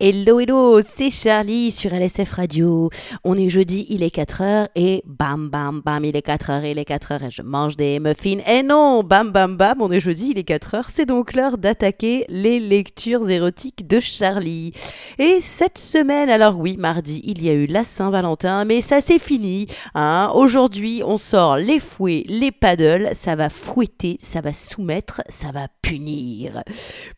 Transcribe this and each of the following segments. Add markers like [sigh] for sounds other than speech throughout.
Hello, hello, c'est Charlie sur LSF Radio. On est jeudi, il est 4h et bam, bam, bam, il est 4h, il est 4h et je mange des muffins. Et non, bam, bam, bam, on est jeudi, il est 4h. C'est donc l'heure d'attaquer les lectures érotiques de Charlie. Et cette semaine, alors oui, mardi, il y a eu la Saint-Valentin, mais ça c'est fini. Hein. Aujourd'hui, on sort les fouets, les paddles, ça va fouetter, ça va soumettre, ça va punir.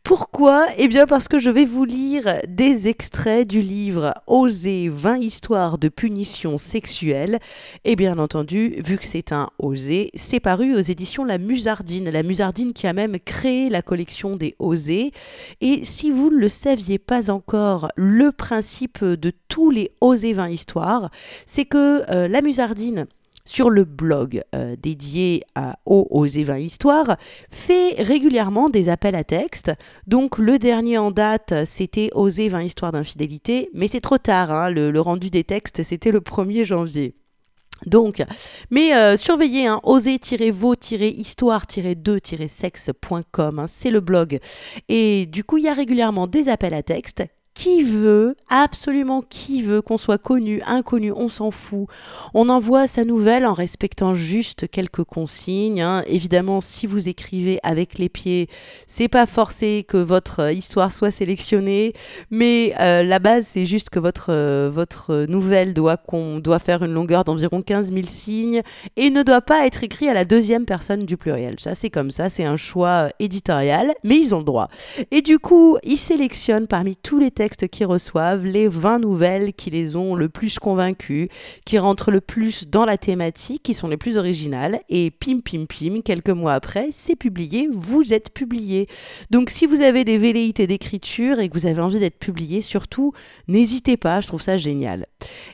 Pourquoi? Eh bien parce que je vais vous lire des extraits du livre Oser 20 histoires de punition sexuelle. Et bien entendu, vu que c'est un Oser, c'est paru aux éditions La Musardine. La Musardine qui a même créé la collection des Osés. Et si vous ne le saviez pas encore, le principe de tous les Oser 20 histoires, c'est que euh, La Musardine sur le blog euh, dédié à, aux, Évins Histoire, fait régulièrement des appels à texte. Donc le dernier en date, c'était Oser 20 histoires d'infidélité, mais c'est trop tard, hein, le, rendu des textes, c'était le 1er janvier. Donc, mais euh, surveillez, hein, oser-vaux-histoire-2-sexe.com, hein, c'est le blog. Et du coup, il y a régulièrement des appels à texte qui veut, absolument qui veut, qu'on soit connu, inconnu, on s'en fout. On envoie sa nouvelle en respectant juste quelques consignes. Hein. Évidemment, si vous écrivez avec les pieds, c'est pas forcé que votre histoire soit sélectionnée, mais euh, la base, c'est juste que votre, euh, votre nouvelle doit, qu'on doit faire une longueur d'environ 15 000 signes et ne doit pas être écrit à la deuxième personne du pluriel. Ça, c'est comme ça, c'est un choix éditorial, mais ils ont le droit. Et du coup, ils sélectionnent parmi tous les textes qui reçoivent les 20 nouvelles qui les ont le plus convaincus, qui rentrent le plus dans la thématique, qui sont les plus originales. Et pim, pim, pim, quelques mois après, c'est publié, vous êtes publié. Donc si vous avez des velléités d'écriture et que vous avez envie d'être publié, surtout, n'hésitez pas, je trouve ça génial.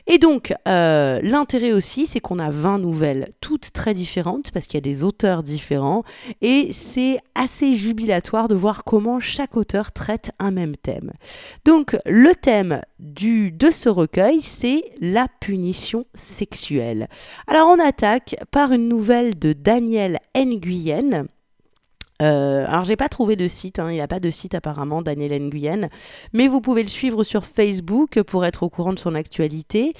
Et donc, euh, l'intérêt aussi, c'est qu'on a 20 nouvelles, toutes très différentes, parce qu'il y a des auteurs différents, et c'est assez jubilatoire de voir comment chaque auteur traite un même thème. Donc, donc le thème de ce recueil, c'est la punition sexuelle. Alors on attaque par une nouvelle de Daniel Nguyen. Euh, alors j'ai pas trouvé de site, hein, il n'y a pas de site apparemment Daniel Nguyen, mais vous pouvez le suivre sur Facebook pour être au courant de son actualité.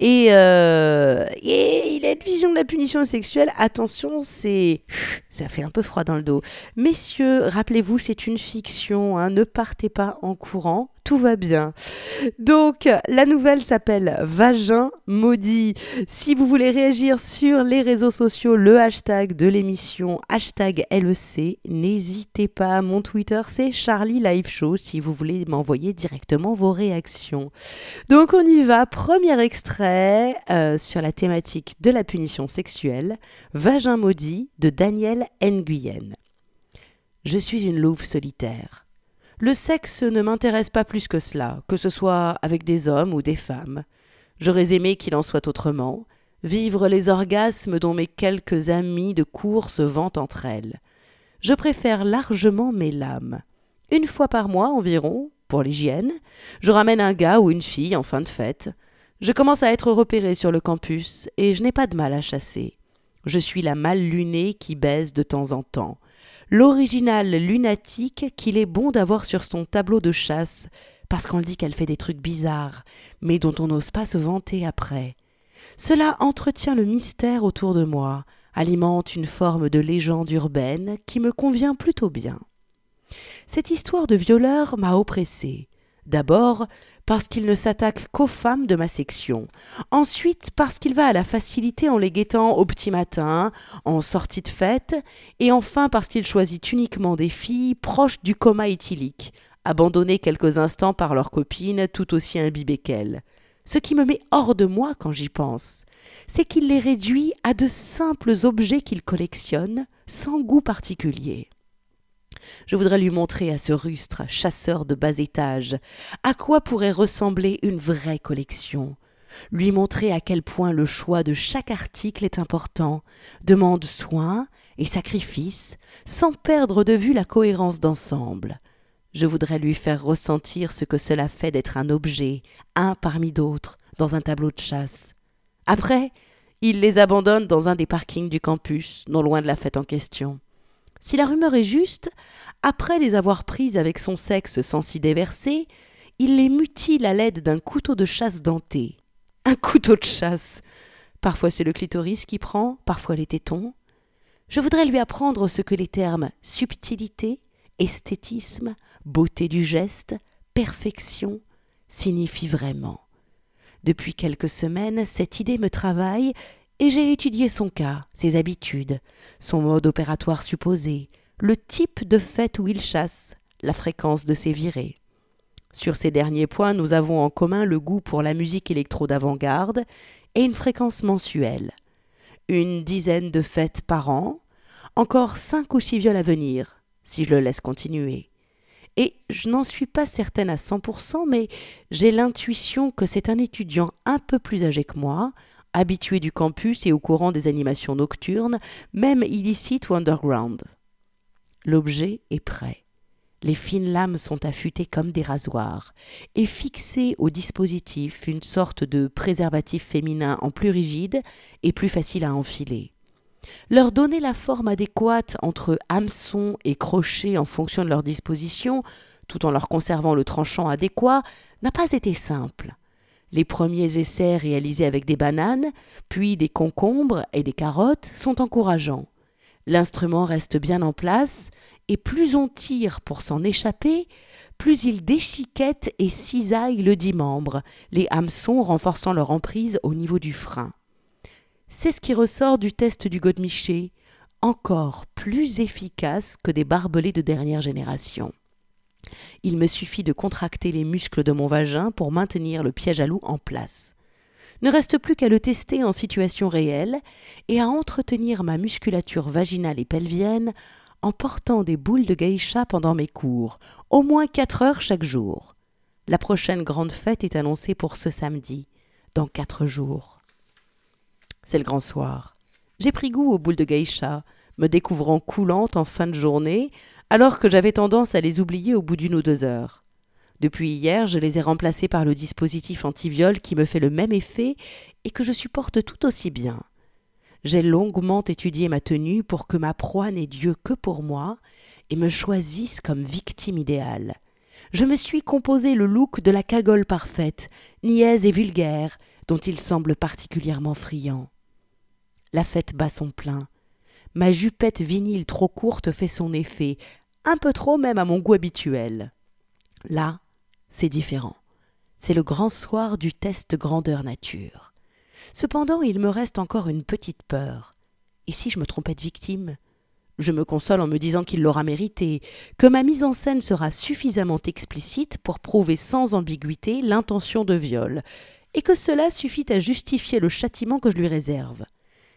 Et, euh, il a une vision de la punition sexuelle. Attention, c'est ça fait un peu froid dans le dos. Messieurs, rappelez-vous, c'est une fiction, hein, ne partez pas en courant tout va bien. Donc, la nouvelle s'appelle Vagin maudit. Si vous voulez réagir sur les réseaux sociaux, le hashtag de l'émission, hashtag LEC, n'hésitez pas. Mon Twitter, c'est Charlie Live Show si vous voulez m'envoyer directement vos réactions. Donc, on y va. Premier extrait euh, sur la thématique de la punition sexuelle. Vagin maudit de Daniel Nguyen. Je suis une louve solitaire. Le sexe ne m'intéresse pas plus que cela, que ce soit avec des hommes ou des femmes. J'aurais aimé qu'il en soit autrement, vivre les orgasmes dont mes quelques amis de cour se vantent entre elles. Je préfère largement mes lames. Une fois par mois environ, pour l'hygiène, je ramène un gars ou une fille en fin de fête. Je commence à être repéré sur le campus et je n'ai pas de mal à chasser. Je suis la mal lunée qui baise de temps en temps l'original lunatique qu'il est bon d'avoir sur son tableau de chasse, parce qu'on dit qu'elle fait des trucs bizarres, mais dont on n'ose pas se vanter après. Cela entretient le mystère autour de moi, alimente une forme de légende urbaine qui me convient plutôt bien. Cette histoire de violeur m'a oppressé. D'abord parce qu'il ne s'attaque qu'aux femmes de ma section. Ensuite, parce qu'il va à la facilité en les guettant au petit matin, en sortie de fête. Et enfin, parce qu'il choisit uniquement des filles proches du coma éthylique, abandonnées quelques instants par leurs copines tout aussi imbibées qu'elles. Ce qui me met hors de moi quand j'y pense, c'est qu'il les réduit à de simples objets qu'il collectionne, sans goût particulier. Je voudrais lui montrer à ce rustre chasseur de bas étage à quoi pourrait ressembler une vraie collection, lui montrer à quel point le choix de chaque article est important, demande soin et sacrifice, sans perdre de vue la cohérence d'ensemble. Je voudrais lui faire ressentir ce que cela fait d'être un objet, un parmi d'autres, dans un tableau de chasse. Après, il les abandonne dans un des parkings du campus, non loin de la fête en question. Si la rumeur est juste, après les avoir prises avec son sexe sans s'y déverser, il les mutile à l'aide d'un couteau de chasse denté. Un couteau de chasse. Parfois c'est le clitoris qui prend, parfois les tétons. Je voudrais lui apprendre ce que les termes subtilité, esthétisme, beauté du geste, perfection signifient vraiment. Depuis quelques semaines, cette idée me travaille et j'ai étudié son cas, ses habitudes, son mode opératoire supposé, le type de fête où il chasse, la fréquence de ses virées. Sur ces derniers points, nous avons en commun le goût pour la musique électro d'avant-garde et une fréquence mensuelle. Une dizaine de fêtes par an, encore cinq ou six viols à venir, si je le laisse continuer. Et je n'en suis pas certaine à 100%, mais j'ai l'intuition que c'est un étudiant un peu plus âgé que moi, habitué du campus et au courant des animations nocturnes, même illicites ou underground. L'objet est prêt. Les fines lames sont affûtées comme des rasoirs, et fixées au dispositif une sorte de préservatif féminin en plus rigide et plus facile à enfiler. Leur donner la forme adéquate entre hameçon et crochet en fonction de leur disposition, tout en leur conservant le tranchant adéquat, n'a pas été simple. Les premiers essais réalisés avec des bananes, puis des concombres et des carottes sont encourageants. L'instrument reste bien en place, et plus on tire pour s'en échapper, plus il déchiquette et cisaille le dit membre, les hameçons renforçant leur emprise au niveau du frein. C'est ce qui ressort du test du godemiché, encore plus efficace que des barbelés de dernière génération. Il me suffit de contracter les muscles de mon vagin pour maintenir le piège à loup en place. Ne reste plus qu'à le tester en situation réelle et à entretenir ma musculature vaginale et pelvienne en portant des boules de geisha pendant mes cours, au moins quatre heures chaque jour. La prochaine grande fête est annoncée pour ce samedi, dans quatre jours. C'est le grand soir. J'ai pris goût aux boules de geisha, me découvrant coulante en fin de journée, alors que j'avais tendance à les oublier au bout d'une ou deux heures. Depuis hier, je les ai remplacées par le dispositif anti-viol qui me fait le même effet et que je supporte tout aussi bien. J'ai longuement étudié ma tenue pour que ma proie n'ait Dieu que pour moi et me choisisse comme victime idéale. Je me suis composé le look de la cagole parfaite, niaise et vulgaire, dont il semble particulièrement friand. La fête bat son plein. Ma jupette vinyle trop courte fait son effet, un peu trop même à mon goût habituel. Là, c'est différent. C'est le grand soir du test grandeur nature. Cependant, il me reste encore une petite peur. Et si je me trompais de victime? Je me console en me disant qu'il l'aura mérité, que ma mise en scène sera suffisamment explicite pour prouver sans ambiguïté l'intention de viol, et que cela suffit à justifier le châtiment que je lui réserve.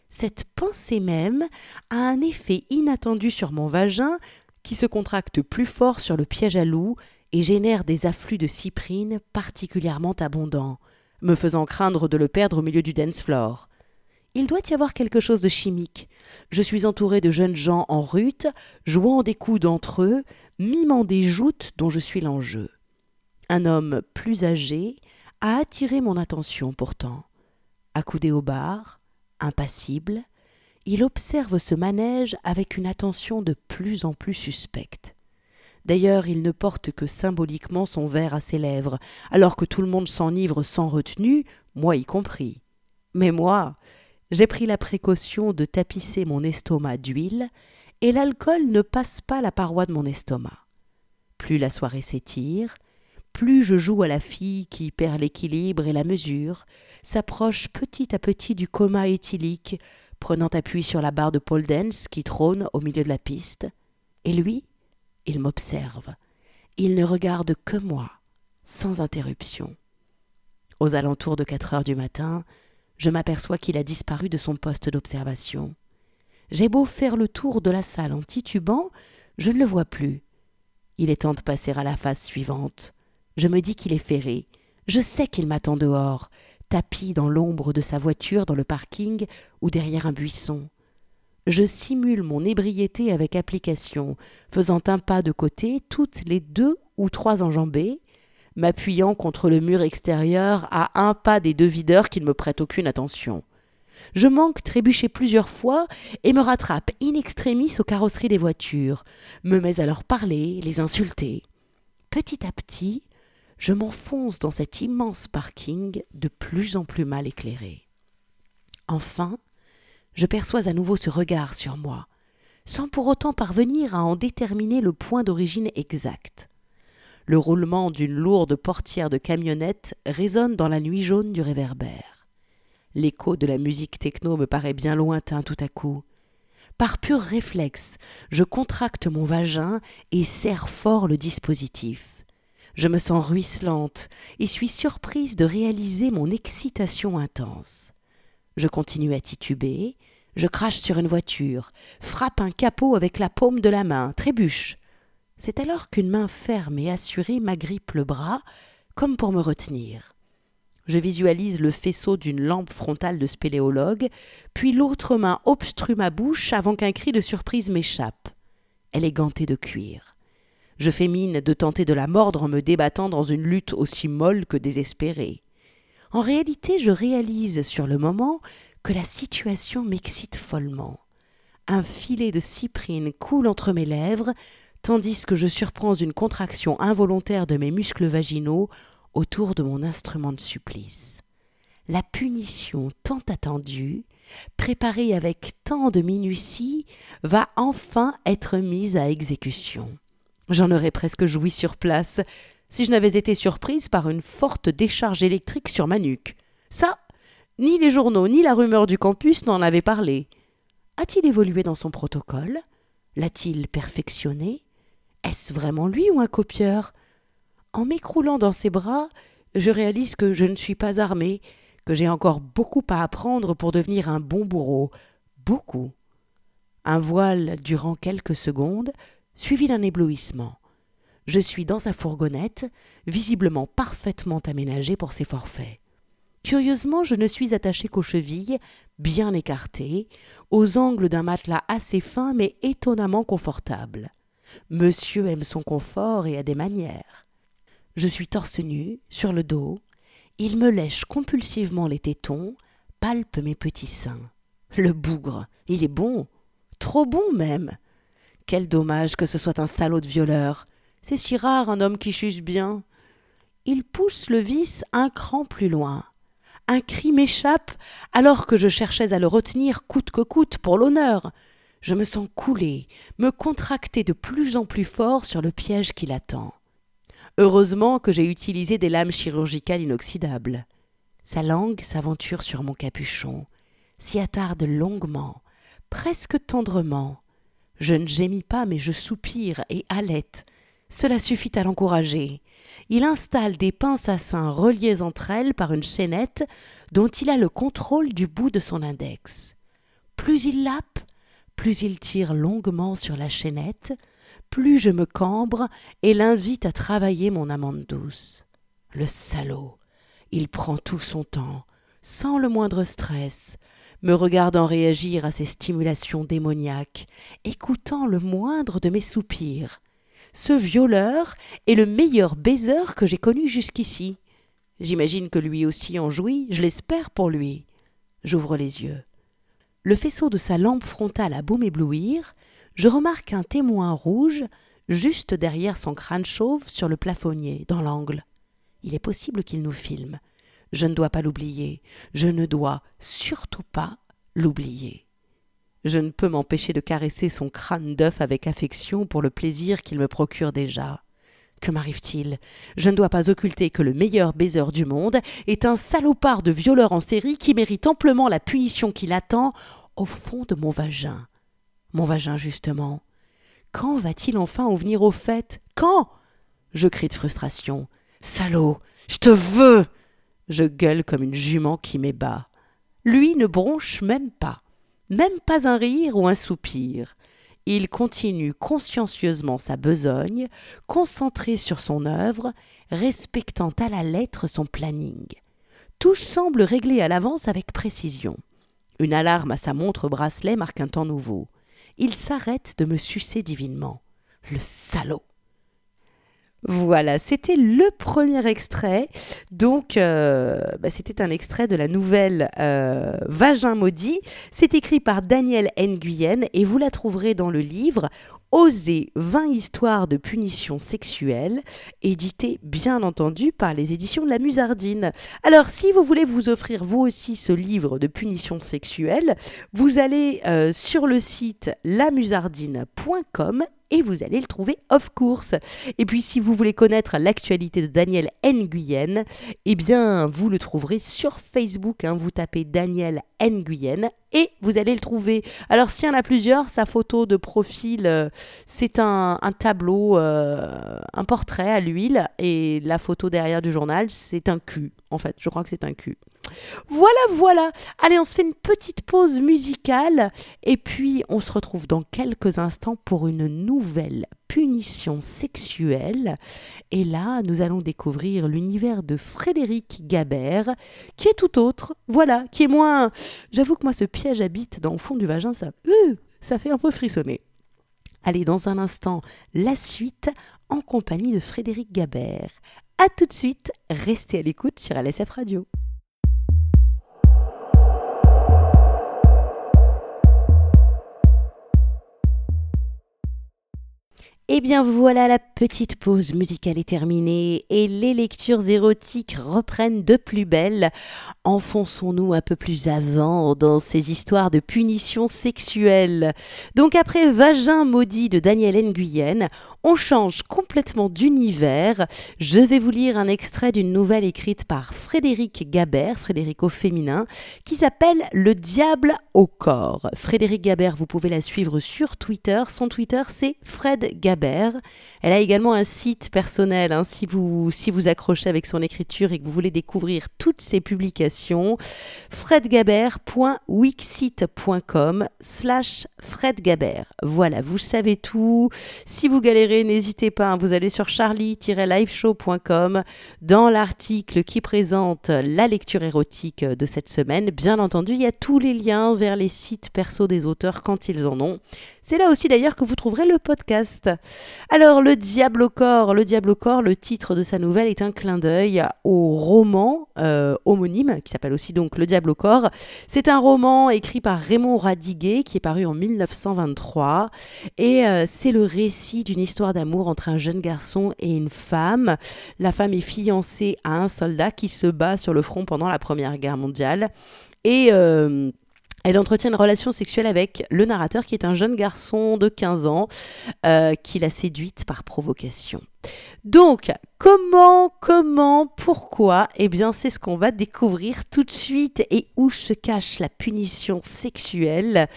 Cette pensée même a un effet inattendu sur mon vagin qui se contracte plus fort sur le piège à loup et génère des afflux de cyprine particulièrement abondants me faisant craindre de le perdre au milieu du dance floor. Il doit y avoir quelque chose de chimique. Je suis entouré de jeunes gens en rute, jouant des coudes entre eux, mimant des joutes dont je suis l'enjeu. Un homme plus âgé a attiré mon attention pourtant. Accoudé au bar, impassible, il observe ce manège avec une attention de plus en plus suspecte. D'ailleurs, il ne porte que symboliquement son verre à ses lèvres, alors que tout le monde s'enivre sans retenue, moi y compris. Mais moi, j'ai pris la précaution de tapisser mon estomac d'huile, et l'alcool ne passe pas la paroi de mon estomac. Plus la soirée s'étire, plus je joue à la fille qui perd l'équilibre et la mesure, s'approche petit à petit du coma éthylique, prenant appui sur la barre de pole dance qui trône au milieu de la piste. Et lui, il m'observe. Il ne regarde que moi, sans interruption. Aux alentours de quatre heures du matin, je m'aperçois qu'il a disparu de son poste d'observation. J'ai beau faire le tour de la salle en titubant, je ne le vois plus. Il est temps de passer à la phase suivante. Je me dis qu'il est ferré. Je sais qu'il m'attend dehors, tapis dans l'ombre de sa voiture dans le parking ou derrière un buisson je simule mon ébriété avec application, faisant un pas de côté toutes les deux ou trois enjambées, m'appuyant contre le mur extérieur à un pas des deux videurs qui ne me prêtent aucune attention. Je manque trébucher plusieurs fois et me rattrape in extremis aux carrosseries des voitures, me mets à leur parler, les insulter. Petit à petit, je m'enfonce dans cet immense parking de plus en plus mal éclairé. Enfin, je perçois à nouveau ce regard sur moi, sans pour autant parvenir à en déterminer le point d'origine exact. Le roulement d'une lourde portière de camionnette résonne dans la nuit jaune du réverbère. L'écho de la musique techno me paraît bien lointain tout à coup. Par pur réflexe, je contracte mon vagin et serre fort le dispositif. Je me sens ruisselante et suis surprise de réaliser mon excitation intense. Je continue à tituber, je crache sur une voiture, frappe un capot avec la paume de la main, trébuche. C'est alors qu'une main ferme et assurée m'agrippe le bras, comme pour me retenir. Je visualise le faisceau d'une lampe frontale de spéléologue, puis l'autre main obstrue ma bouche avant qu'un cri de surprise m'échappe. Elle est gantée de cuir. Je fais mine de tenter de la mordre en me débattant dans une lutte aussi molle que désespérée. En réalité, je réalise sur le moment que la situation m'excite follement. Un filet de cyprine coule entre mes lèvres, tandis que je surprends une contraction involontaire de mes muscles vaginaux autour de mon instrument de supplice. La punition tant attendue, préparée avec tant de minutie, va enfin être mise à exécution. J'en aurais presque joui sur place, si je n'avais été surprise par une forte décharge électrique sur ma nuque. Ça, ni les journaux ni la rumeur du campus n'en avaient parlé. A-t-il évolué dans son protocole? L'a-t-il perfectionné? Est-ce vraiment lui ou un copieur? En m'écroulant dans ses bras, je réalise que je ne suis pas armé, que j'ai encore beaucoup à apprendre pour devenir un bon bourreau. Beaucoup. Un voile durant quelques secondes, suivi d'un éblouissement. Je suis dans sa fourgonnette, visiblement parfaitement aménagée pour ses forfaits. Curieusement, je ne suis attaché qu'aux chevilles, bien écartées, aux angles d'un matelas assez fin mais étonnamment confortable. Monsieur aime son confort et a des manières. Je suis torse nu, sur le dos. Il me lèche compulsivement les tétons, palpe mes petits seins. Le bougre, il est bon, trop bon même. Quel dommage que ce soit un salaud de violeur. C'est si rare un homme qui chuche bien. Il pousse le vice un cran plus loin. Un cri m'échappe alors que je cherchais à le retenir coûte que coûte pour l'honneur. Je me sens couler, me contracter de plus en plus fort sur le piège qui l'attend. Heureusement que j'ai utilisé des lames chirurgicales inoxydables. Sa langue s'aventure sur mon capuchon, s'y attarde longuement, presque tendrement. Je ne gémis pas, mais je soupire et halète. Cela suffit à l'encourager. Il installe des pinces à seins reliées entre elles par une chaînette dont il a le contrôle du bout de son index. Plus il lappe, plus il tire longuement sur la chaînette, plus je me cambre et l'invite à travailler mon amande douce. Le salaud. Il prend tout son temps, sans le moindre stress, me regardant réagir à ces stimulations démoniaques, écoutant le moindre de mes soupirs. Ce violeur est le meilleur baiser que j'ai connu jusqu'ici. J'imagine que lui aussi en jouit, je l'espère pour lui. J'ouvre les yeux. Le faisceau de sa lampe frontale a beau m'éblouir, je remarque un témoin rouge juste derrière son crâne chauve sur le plafonnier, dans l'angle. Il est possible qu'il nous filme. Je ne dois pas l'oublier. Je ne dois surtout pas l'oublier. Je ne peux m'empêcher de caresser son crâne d'œuf avec affection pour le plaisir qu'il me procure déjà. Que m'arrive-t-il? Je ne dois pas occulter que le meilleur baiser du monde est un salopard de violeur en série qui mérite amplement la punition qui l'attend au fond de mon vagin mon vagin justement. Quand va-t-il enfin en venir au fait Quand? Je crie de frustration. Salaud Je te veux Je gueule comme une jument qui m'ébat. Lui ne bronche même pas, même pas un rire ou un soupir. Il continue consciencieusement sa besogne, concentré sur son œuvre, respectant à la lettre son planning. Tout semble réglé à l'avance avec précision. Une alarme à sa montre bracelet marque un temps nouveau il s'arrête de me sucer divinement. Le salaud Voilà, c'était le premier extrait. Donc, euh, bah, c'était un extrait de la nouvelle euh, Vagin maudit. C'est écrit par Daniel Nguyen et vous la trouverez dans le livre Oser 20 histoires de punition sexuelle, édité bien entendu par les éditions de la Musardine. Alors si vous voulez vous offrir vous aussi ce livre de punition sexuelle, vous allez euh, sur le site lamusardine.com et vous allez le trouver off course. Et puis si vous voulez connaître l'actualité de Daniel Nguyen, eh bien vous le trouverez sur Facebook. Hein. vous tapez Daniel Nguyen et vous allez le trouver. Alors s'il y en a plusieurs, sa photo de profil, euh, c'est un, tableau, euh, un portrait à l'huile et la photo derrière du journal, c'est un cul. En fait, je crois que c'est un cul. Voilà, voilà. Allez, on se fait une petite pause musicale et puis on se retrouve dans quelques instants pour une nouvelle punition sexuelle. Et là, nous allons découvrir l'univers de Frédéric Gabert, qui est tout autre. Voilà, qui est moins. J'avoue que moi, ce piège habite dans le fond du vagin, ça, euh, ça fait un peu frissonner. Allez, dans un instant, la suite en compagnie de Frédéric Gabert. A tout de suite, restez à l'écoute sur LSF Radio. Eh bien voilà, la petite pause musicale est terminée et les lectures érotiques reprennent de plus belle. Enfonçons-nous un peu plus avant dans ces histoires de punition sexuelle. Donc après Vagin maudit de Daniel Nguyen, on change complètement d'univers. Je vais vous lire un extrait d'une nouvelle écrite par Frédéric Gabert, Frédéric au féminin, qui s'appelle Le diable au corps. Frédéric Gabert, vous pouvez la suivre sur Twitter. Son Twitter c'est Fred Gabert. Elle a également un site personnel, hein, si, vous, si vous accrochez avec son écriture et que vous voulez découvrir toutes ses publications, fredgabert.wixit.com slash fredgabert. Voilà, vous savez tout. Si vous galérez, n'hésitez pas, hein, vous allez sur charlie-liveshow.com dans l'article qui présente la lecture érotique de cette semaine. Bien entendu, il y a tous les liens vers les sites perso des auteurs quand ils en ont. C'est là aussi d'ailleurs que vous trouverez le podcast. Alors, Le Diable au corps, Le Diable au corps, le titre de sa nouvelle est un clin d'œil au roman euh, homonyme qui s'appelle aussi donc Le Diable au corps. C'est un roman écrit par Raymond Radiguet qui est paru en 1923 et euh, c'est le récit d'une histoire d'amour entre un jeune garçon et une femme. La femme est fiancée à un soldat qui se bat sur le front pendant la Première Guerre mondiale et euh, elle entretient une relation sexuelle avec le narrateur qui est un jeune garçon de 15 ans euh, qui l'a séduite par provocation. Donc, comment, comment, pourquoi Eh bien, c'est ce qu'on va découvrir tout de suite. Et où se cache la punition sexuelle?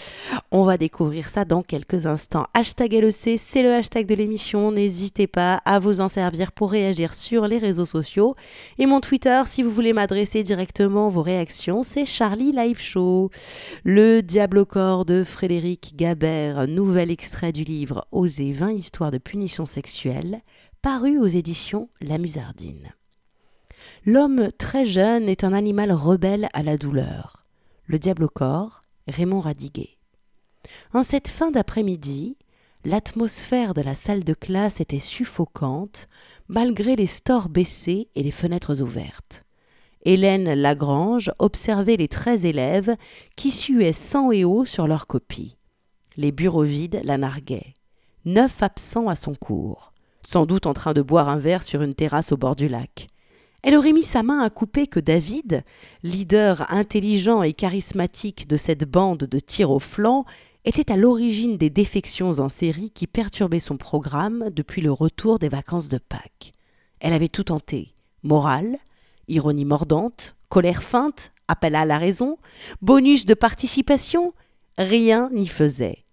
On va découvrir ça dans quelques instants. Hashtag LEC, c'est le hashtag de l'émission. N'hésitez pas à vous en servir pour réagir sur les réseaux sociaux. Et mon Twitter, si vous voulez m'adresser directement vos réactions, c'est Charlie Live Show. Le Diable au corps de Frédéric Gabert, nouvel extrait du livre Oser 20 histoires de punition sexuelle paru aux éditions La Musardine. L'homme très jeune est un animal rebelle à la douleur. Le diable au corps, Raymond Radiguet. En cette fin d'après-midi, l'atmosphère de la salle de classe était suffocante, malgré les stores baissés et les fenêtres ouvertes. Hélène Lagrange observait les treize élèves qui suaient sang et eau sur leurs copies. Les bureaux vides la narguaient. Neuf absents à son cours sans doute en train de boire un verre sur une terrasse au bord du lac. Elle aurait mis sa main à couper que David, leader intelligent et charismatique de cette bande de tir au flanc, était à l'origine des défections en série qui perturbaient son programme depuis le retour des vacances de Pâques. Elle avait tout tenté morale, ironie mordante, colère feinte, appel à la raison, bonus de participation, rien n'y faisait.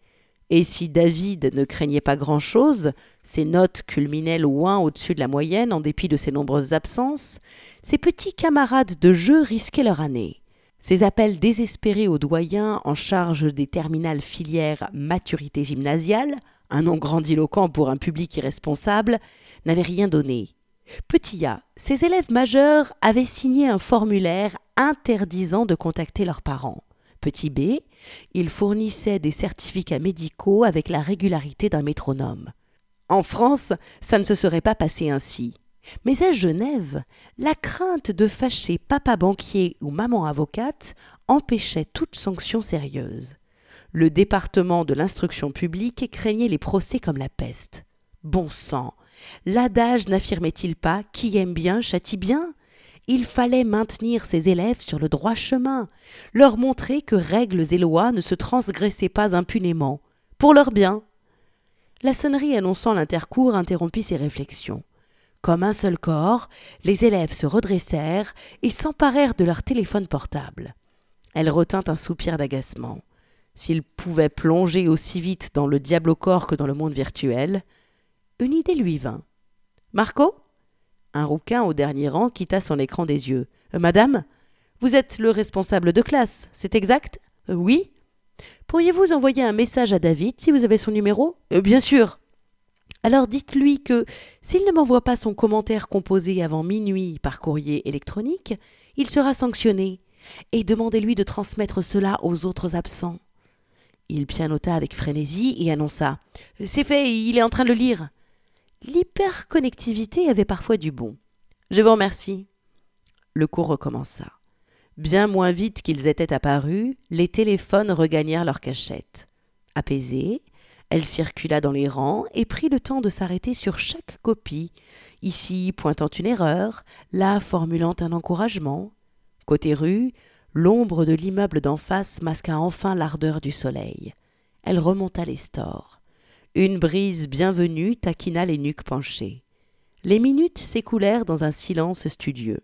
Et si David ne craignait pas grand-chose, ses notes culminaient loin au-dessus de la moyenne en dépit de ses nombreuses absences, ses petits camarades de jeu risquaient leur année. Ses appels désespérés aux doyens en charge des terminales filières maturité gymnasiale, un nom grandiloquent pour un public irresponsable, n'avaient rien donné. Petit A, ses élèves majeurs avaient signé un formulaire interdisant de contacter leurs parents. Petit b, il fournissait des certificats médicaux avec la régularité d'un métronome. En France, ça ne se serait pas passé ainsi. Mais à Genève, la crainte de fâcher papa banquier ou maman avocate empêchait toute sanction sérieuse. Le département de l'instruction publique craignait les procès comme la peste. Bon sang, l'adage n'affirmait-il pas qui aime bien châtie bien il fallait maintenir ses élèves sur le droit chemin, leur montrer que règles et lois ne se transgressaient pas impunément, pour leur bien. La sonnerie annonçant l'intercours interrompit ses réflexions. Comme un seul corps, les élèves se redressèrent et s'emparèrent de leur téléphone portable. Elle retint un soupir d'agacement. S'ils pouvaient plonger aussi vite dans le diable au corps que dans le monde virtuel, une idée lui vint. Marco? Un rouquin au dernier rang quitta son écran des yeux. Euh, madame Vous êtes le responsable de classe, c'est exact? Euh, Oui. Pourriez-vous envoyer un message à David si vous avez son numéro? Euh, Bien sûr. Alors dites-lui que s'il ne m'envoie pas son commentaire composé avant minuit par courrier électronique, il sera sanctionné, et demandez-lui de transmettre cela aux autres absents. Il pianota avec frénésie et annonça C'est fait, il est en train de le lire. L'hyperconnectivité avait parfois du bon. Je vous remercie. Le cours recommença. Bien moins vite qu'ils étaient apparus, les téléphones regagnèrent leur cachette. Apaisés, elle circula dans les rangs et prit le temps de s'arrêter sur chaque copie, ici pointant une erreur, là formulant un encouragement. Côté rue, l'ombre de l'immeuble d'en face masqua enfin l'ardeur du soleil. Elle remonta les stores. Une brise bienvenue taquina les nuques penchées. Les minutes s'écoulèrent dans un silence studieux.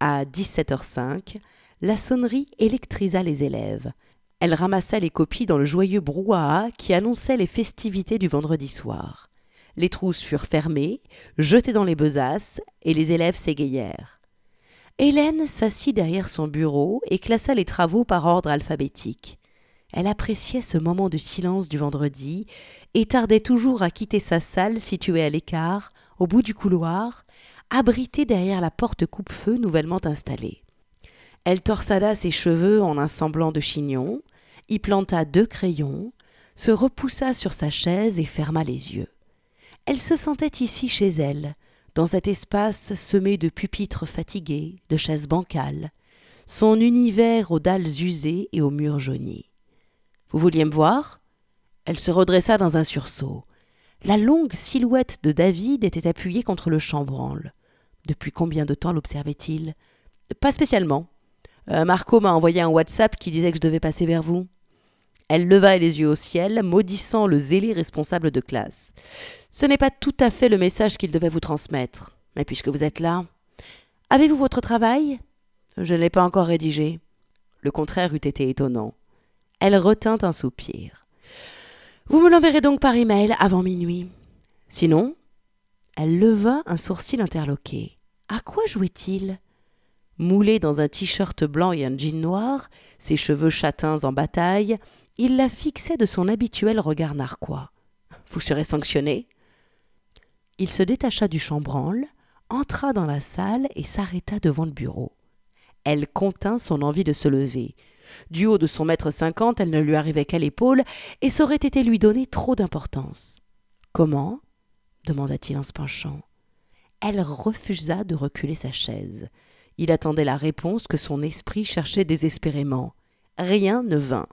À 17h05, la sonnerie électrisa les élèves. Elle ramassa les copies dans le joyeux brouhaha qui annonçait les festivités du vendredi soir. Les trousses furent fermées, jetées dans les besaces, et les élèves s'égayèrent. Hélène s'assit derrière son bureau et classa les travaux par ordre alphabétique. Elle appréciait ce moment de silence du vendredi et tardait toujours à quitter sa salle située à l'écart, au bout du couloir, abritée derrière la porte coupe-feu nouvellement installée. Elle torsada ses cheveux en un semblant de chignon, y planta deux crayons, se repoussa sur sa chaise et ferma les yeux. Elle se sentait ici chez elle, dans cet espace semé de pupitres fatigués, de chaises bancales, son univers aux dalles usées et aux murs jaunis. Vous vouliez me voir? Elle se redressa dans un sursaut. La longue silhouette de David était appuyée contre le chambranle. Depuis combien de temps l'observait-il? Pas spécialement. Euh, Marco m'a envoyé un WhatsApp qui disait que je devais passer vers vous. Elle leva les yeux au ciel, maudissant le zélé responsable de classe. Ce n'est pas tout à fait le message qu'il devait vous transmettre. Mais puisque vous êtes là. Avez-vous votre travail? Je ne l'ai pas encore rédigé. Le contraire eût été étonnant. Elle retint un soupir. Vous me l'enverrez donc par email avant minuit. Sinon Elle leva un sourcil interloqué. À quoi jouait-il? Moulé dans un t-shirt blanc et un jean noir, ses cheveux châtains en bataille, il la fixait de son habituel regard narquois. Vous serez sanctionné. Il se détacha du chambranle, entra dans la salle et s'arrêta devant le bureau. Elle contint son envie de se lever. Du haut de son mètre cinquante, elle ne lui arrivait qu'à l'épaule, et ça aurait été lui donner trop d'importance. Comment? demanda-t-il en se penchant. Elle refusa de reculer sa chaise. Il attendait la réponse que son esprit cherchait désespérément. Rien ne vint.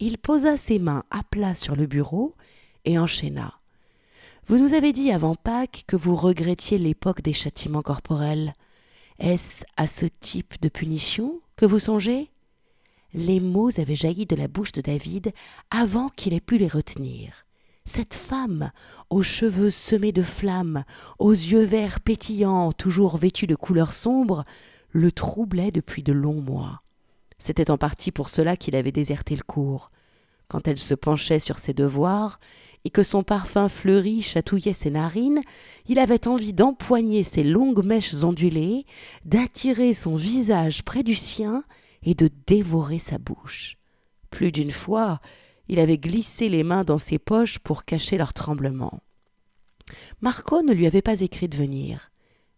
Il posa ses mains à plat sur le bureau et enchaîna. Vous nous avez dit avant Pâques que vous regrettiez l'époque des châtiments corporels. Est-ce à ce type de punition que vous songez? Les mots avaient jailli de la bouche de David avant qu'il ait pu les retenir. Cette femme, aux cheveux semés de flammes, aux yeux verts pétillants, toujours vêtue de couleurs sombres, le troublait depuis de longs mois. C'était en partie pour cela qu'il avait déserté le cours. Quand elle se penchait sur ses devoirs, et que son parfum fleuri chatouillait ses narines, il avait envie d'empoigner ses longues mèches ondulées, d'attirer son visage près du sien et de dévorer sa bouche. Plus d'une fois, il avait glissé les mains dans ses poches pour cacher leur tremblement. Marco ne lui avait pas écrit de venir,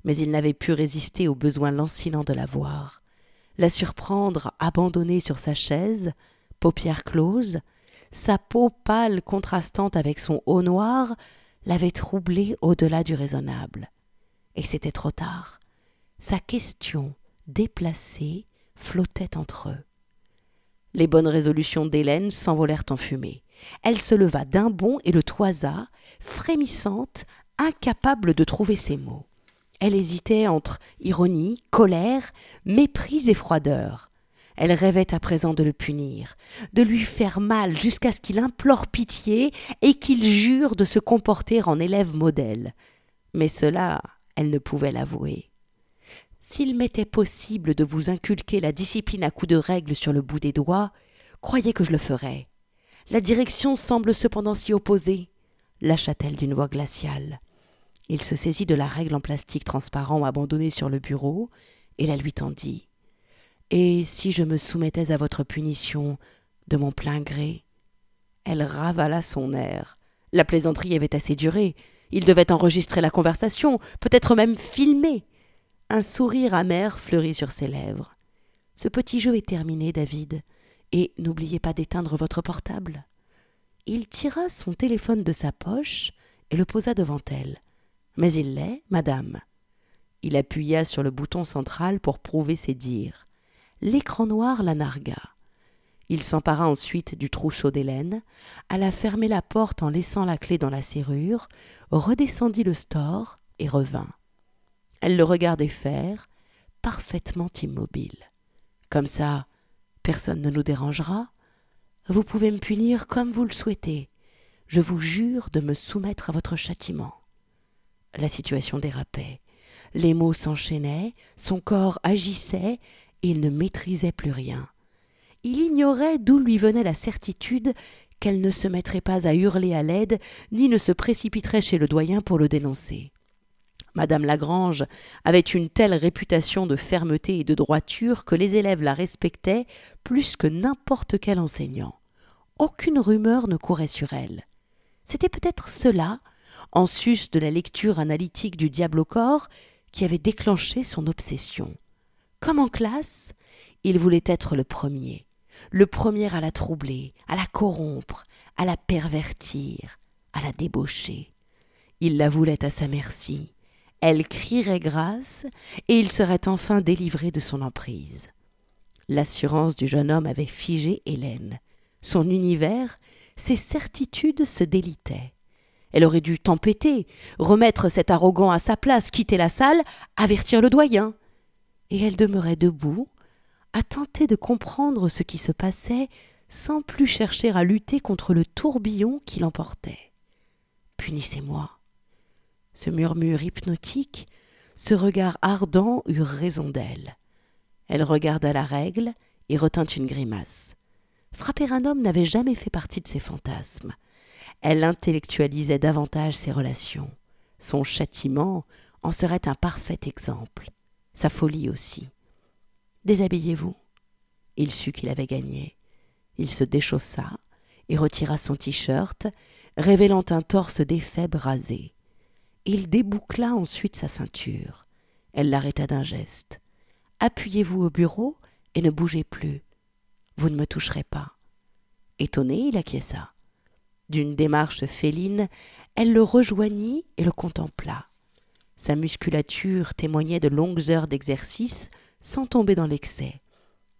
mais il n'avait pu résister au besoin lancinant de la voir la surprendre abandonnée sur sa chaise, paupières closes, sa peau pâle contrastant avec son haut noir, l'avait troublé au-delà du raisonnable. Et c'était trop tard. Sa question, déplacée, flottait entre eux. Les bonnes résolutions d'Hélène s'envolèrent en fumée. Elle se leva d'un bond et le toisa, frémissante, incapable de trouver ses mots. Elle hésitait entre ironie, colère, mépris et froideur. Elle rêvait à présent de le punir, de lui faire mal jusqu'à ce qu'il implore pitié et qu'il jure de se comporter en élève modèle. Mais cela, elle ne pouvait l'avouer. S'il m'était possible de vous inculquer la discipline à coups de règle sur le bout des doigts, croyez que je le ferais. La direction semble cependant s'y opposer, lâcha-t-elle d'une voix glaciale. Il se saisit de la règle en plastique transparent abandonnée sur le bureau et la lui tendit. Et si je me soumettais à votre punition de mon plein gré? Elle ravala son air. La plaisanterie avait assez duré. Il devait enregistrer la conversation, peut-être même filmer. Un sourire amer fleurit sur ses lèvres. Ce petit jeu est terminé, David, et n'oubliez pas d'éteindre votre portable. Il tira son téléphone de sa poche et le posa devant elle. Mais il l'est, madame. Il appuya sur le bouton central pour prouver ses dires. L'écran noir la nargua. Il s'empara ensuite du trousseau d'Hélène, alla fermer la porte en laissant la clé dans la serrure, redescendit le store et revint. Elle le regardait faire, parfaitement immobile. Comme ça, personne ne nous dérangera. Vous pouvez me punir comme vous le souhaitez. Je vous jure de me soumettre à votre châtiment. La situation dérapait. Les mots s'enchaînaient, son corps agissait, et il ne maîtrisait plus rien. Il ignorait d'où lui venait la certitude qu'elle ne se mettrait pas à hurler à l'aide, ni ne se précipiterait chez le doyen pour le dénoncer. Madame Lagrange avait une telle réputation de fermeté et de droiture que les élèves la respectaient plus que n'importe quel enseignant. Aucune rumeur ne courait sur elle. C'était peut-être cela en sus de la lecture analytique du diable au corps, qui avait déclenché son obsession. Comme en classe, il voulait être le premier, le premier à la troubler, à la corrompre, à la pervertir, à la débaucher. Il la voulait à sa merci. Elle crierait grâce, et il serait enfin délivré de son emprise. L'assurance du jeune homme avait figé Hélène. Son univers, ses certitudes se délitaient. Elle aurait dû tempêter, remettre cet arrogant à sa place, quitter la salle, avertir le doyen. Et elle demeurait debout, à tenter de comprendre ce qui se passait sans plus chercher à lutter contre le tourbillon qui l'emportait. Punissez-moi. Ce murmure hypnotique, ce regard ardent eurent raison d'elle. Elle regarda la règle et retint une grimace. Frapper un homme n'avait jamais fait partie de ses fantasmes elle intellectualisait davantage ses relations. Son châtiment en serait un parfait exemple, sa folie aussi. Déshabillez-vous. Il sut qu'il avait gagné. Il se déchaussa et retira son t-shirt, révélant un torse défait brasé. Il déboucla ensuite sa ceinture. Elle l'arrêta d'un geste. Appuyez-vous au bureau et ne bougez plus. Vous ne me toucherez pas. Étonné, il acquiesça. D'une démarche féline, elle le rejoignit et le contempla. Sa musculature témoignait de longues heures d'exercice sans tomber dans l'excès.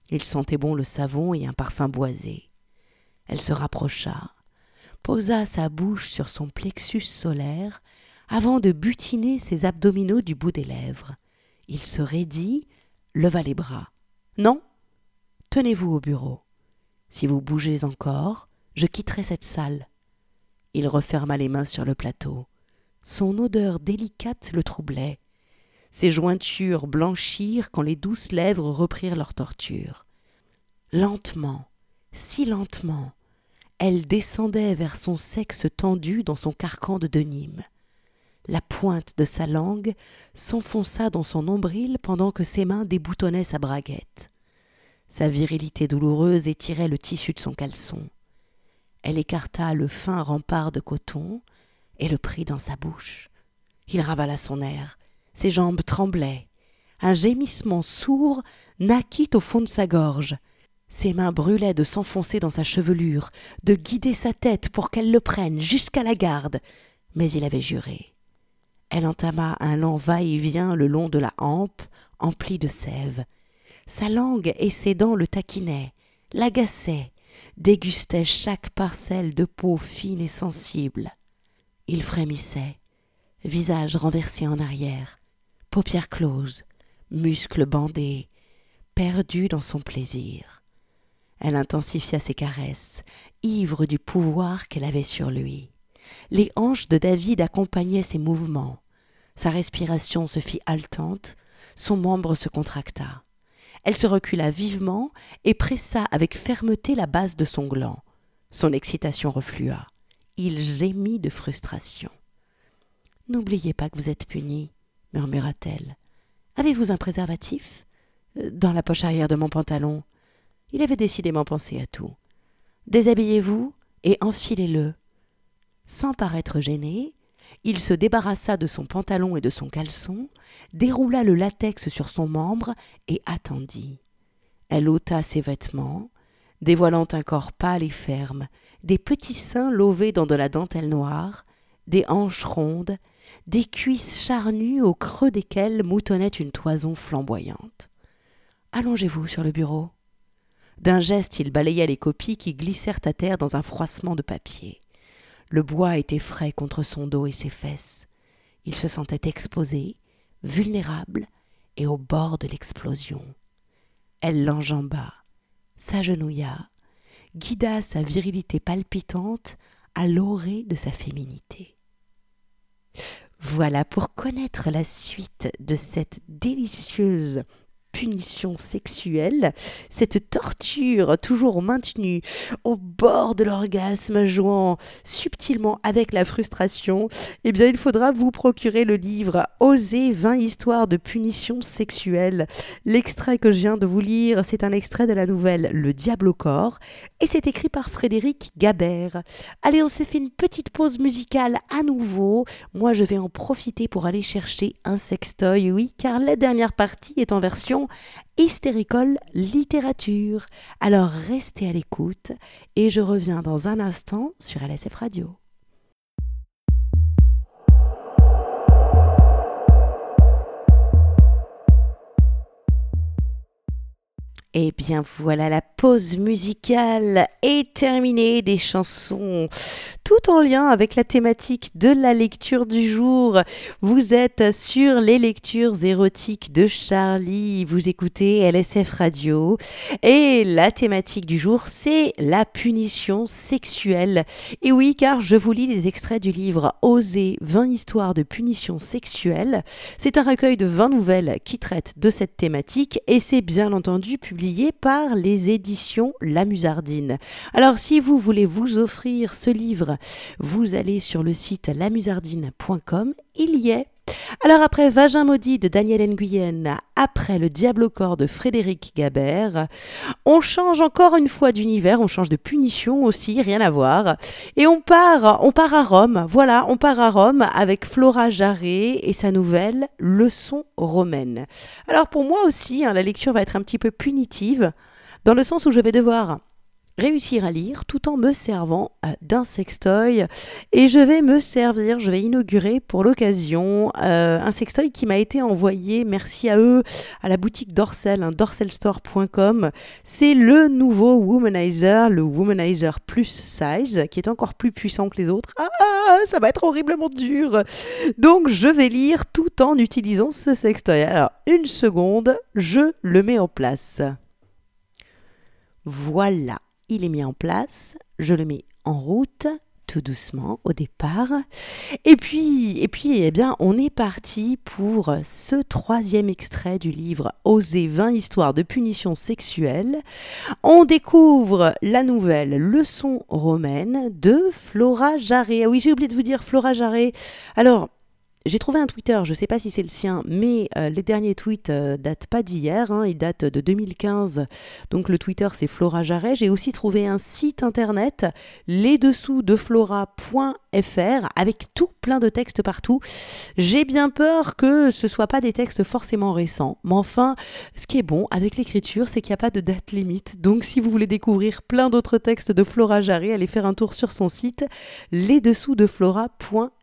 Il sentait bon le savon et un parfum boisé. Elle se rapprocha, posa sa bouche sur son plexus solaire avant de butiner ses abdominaux du bout des lèvres. Il se raidit, leva les bras. Non Tenez-vous au bureau. Si vous bougez encore, je quitterai cette salle. Il referma les mains sur le plateau. Son odeur délicate le troublait. Ses jointures blanchirent quand les douces lèvres reprirent leur torture. Lentement, si lentement, elle descendait vers son sexe tendu dans son carcan de denim. La pointe de sa langue s'enfonça dans son nombril pendant que ses mains déboutonnaient sa braguette. Sa virilité douloureuse étirait le tissu de son caleçon. Elle écarta le fin rempart de coton et le prit dans sa bouche. Il ravala son air. Ses jambes tremblaient. Un gémissement sourd naquit au fond de sa gorge. Ses mains brûlaient de s'enfoncer dans sa chevelure, de guider sa tête pour qu'elle le prenne jusqu'à la garde. Mais il avait juré. Elle entama un lent va-et-vient le long de la hampe, emplie de sève. Sa langue et ses dents le taquinaient, l'agaçaient, dégustaient chaque parcelle de peau fine et sensible. Il frémissait, visage renversé en arrière, paupières closes, muscles bandés, perdu dans son plaisir. Elle intensifia ses caresses, ivre du pouvoir qu'elle avait sur lui. Les hanches de David accompagnaient ses mouvements. Sa respiration se fit haletante, son membre se contracta. Elle se recula vivement et pressa avec fermeté la base de son gland. Son excitation reflua. Il gémit de frustration. N'oubliez pas que vous êtes puni, murmura-t-elle. Avez-vous un préservatif? Euh, Dans la poche arrière de mon pantalon. Il avait décidément pensé à tout. Déshabillez-vous et enfilez-le. Sans paraître gêné, il se débarrassa de son pantalon et de son caleçon, déroula le latex sur son membre et attendit. Elle ôta ses vêtements, dévoilant un corps pâle et ferme, des petits seins lovés dans de la dentelle noire, des hanches rondes, des cuisses charnues au creux desquelles moutonnait une toison flamboyante. Allongez-vous sur le bureau. D'un geste, il balaya les copies qui glissèrent à terre dans un froissement de papier. Le bois était frais contre son dos et ses fesses. Il se sentait exposé, vulnérable et au bord de l'explosion. Elle l'enjamba, s'agenouilla, guida sa virilité palpitante à l'orée de sa féminité. Voilà pour connaître la suite de cette délicieuse punition sexuelle, cette torture toujours maintenue au bord de l'orgasme, jouant subtilement avec la frustration, eh bien il faudra vous procurer le livre Oser 20 histoires de punition sexuelle. L'extrait que je viens de vous lire, c'est un extrait de la nouvelle Le diable au corps, et c'est écrit par Frédéric Gabert. Allez, on se fait une petite pause musicale à nouveau. Moi, je vais en profiter pour aller chercher un sextoy, oui, car la dernière partie est en version Hystéricole littérature. Alors restez à l'écoute et je reviens dans un instant sur LSF Radio. Et eh bien voilà, la pause musicale est terminée des chansons tout en lien avec la thématique de la lecture du jour. Vous êtes sur les lectures érotiques de Charlie, vous écoutez LSF Radio et la thématique du jour c'est la punition sexuelle. Et oui, car je vous lis les extraits du livre Oser 20 histoires de punition sexuelle. C'est un recueil de 20 nouvelles qui traitent de cette thématique et c'est bien entendu publié par les éditions La Musardine. Alors si vous voulez vous offrir ce livre vous allez sur le site lamusardine.com, il y est. Alors après Vagin maudit de Daniel Nguyen, après Le Diable au corps de Frédéric Gabert, on change encore une fois d'univers, on change de punition aussi, rien à voir. Et on part, on part à Rome. Voilà, on part à Rome avec Flora Jarret et sa nouvelle Leçon romaine. Alors pour moi aussi, hein, la lecture va être un petit peu punitive, dans le sens où je vais devoir réussir à lire tout en me servant euh, d'un sextoy et je vais me servir, je vais inaugurer pour l'occasion euh, un sextoy qui m'a été envoyé, merci à eux, à la boutique Dorsel, hein, dorselstore.com. C'est le nouveau Womanizer, le Womanizer Plus Size, qui est encore plus puissant que les autres. Ah, ça va être horriblement dur. Donc je vais lire tout en utilisant ce sextoy. Alors, une seconde, je le mets en place. Voilà il est mis en place, je le mets en route tout doucement au départ. Et puis, et puis, eh bien, on est parti pour ce troisième extrait du livre Oser 20 histoires de punition sexuelle. On découvre la nouvelle Leçon romaine de Flora Jarret. Ah oui, j'ai oublié de vous dire Flora Jarret. Alors, j'ai trouvé un Twitter, je ne sais pas si c'est le sien, mais euh, les derniers tweets euh, datent pas d'hier, hein, ils datent de 2015. Donc le Twitter c'est Flora Jarret. J'ai aussi trouvé un site internet, lesdessous de flora.fr, avec tout plein de textes partout. J'ai bien peur que ce soit pas des textes forcément récents, mais enfin, ce qui est bon avec l'écriture, c'est qu'il n'y a pas de date limite. Donc si vous voulez découvrir plein d'autres textes de Flora Jarret, allez faire un tour sur son site, lesdessous de flora.fr.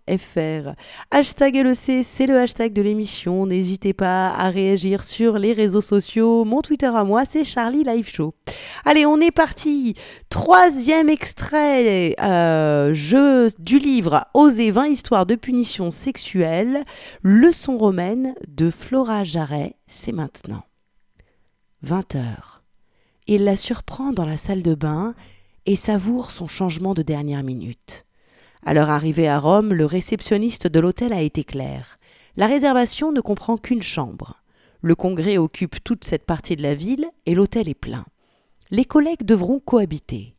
Hashtag LEC, c'est le hashtag de l'émission. N'hésitez pas à réagir sur les réseaux sociaux. Mon Twitter à moi, c'est Charlie Live Show. Allez, on est parti. Troisième extrait euh, du livre Oser 20 histoires de punition sexuelle. Leçon romaine de Flora Jarret. C'est maintenant. 20 heures. Il la surprend dans la salle de bain et savoure son changement de dernière minute. À leur arrivée à Rome, le réceptionniste de l'hôtel a été clair. La réservation ne comprend qu'une chambre. Le congrès occupe toute cette partie de la ville et l'hôtel est plein. Les collègues devront cohabiter.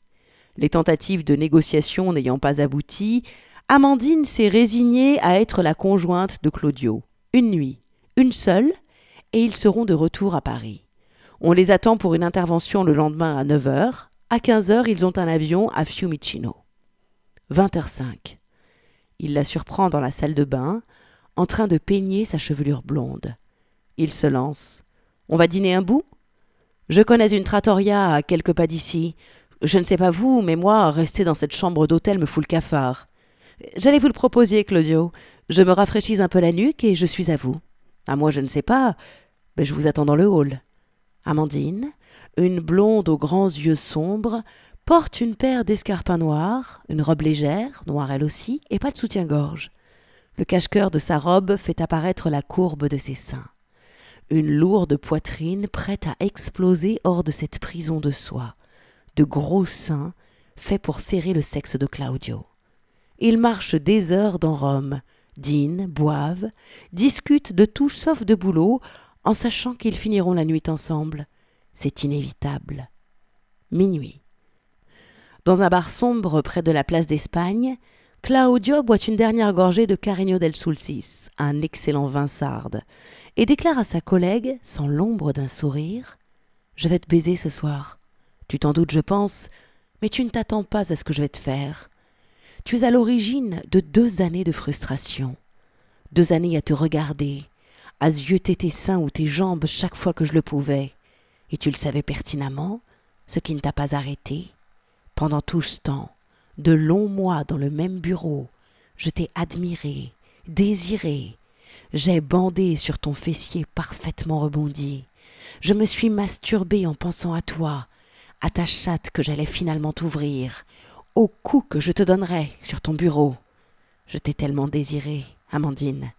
Les tentatives de négociation n'ayant pas abouti, Amandine s'est résignée à être la conjointe de Claudio. Une nuit, une seule, et ils seront de retour à Paris. On les attend pour une intervention le lendemain à 9 h. À 15 h, ils ont un avion à Fiumicino. 20h05. Il la surprend dans la salle de bain, en train de peigner sa chevelure blonde. Il se lance. On va dîner un bout? Je connais une trattoria à quelques pas d'ici. Je ne sais pas vous, mais moi, rester dans cette chambre d'hôtel me fout le cafard. J'allais vous le proposer, Claudio. Je me rafraîchis un peu la nuque et je suis à vous. À moi, je ne sais pas, mais je vous attends dans le hall. Amandine, une blonde aux grands yeux sombres, porte une paire d'escarpins noirs, une robe légère, noire elle aussi, et pas de soutien-gorge. Le cache-cœur de sa robe fait apparaître la courbe de ses seins. Une lourde poitrine prête à exploser hors de cette prison de soie. De gros seins faits pour serrer le sexe de Claudio. Ils marchent des heures dans Rome, dînent, boivent, discutent de tout sauf de boulot, en sachant qu'ils finiront la nuit ensemble. C'est inévitable. Minuit. Dans un bar sombre près de la place d'Espagne, Claudio boit une dernière gorgée de Carigno del Sulcis, un excellent vin sarde, et déclare à sa collègue, sans l'ombre d'un sourire Je vais te baiser ce soir. Tu t'en doutes, je pense, mais tu ne t'attends pas à ce que je vais te faire. Tu es à l'origine de deux années de frustration, deux années à te regarder, à zioter tes seins ou tes jambes chaque fois que je le pouvais, et tu le savais pertinemment, ce qui ne t'a pas arrêté, pendant tout ce temps, de longs mois dans le même bureau, je t'ai admiré, désiré. J'ai bandé sur ton fessier parfaitement rebondi. Je me suis masturbé en pensant à toi, à ta chatte que j'allais finalement t'ouvrir, au coup que je te donnerais sur ton bureau. Je t'ai tellement désiré, Amandine.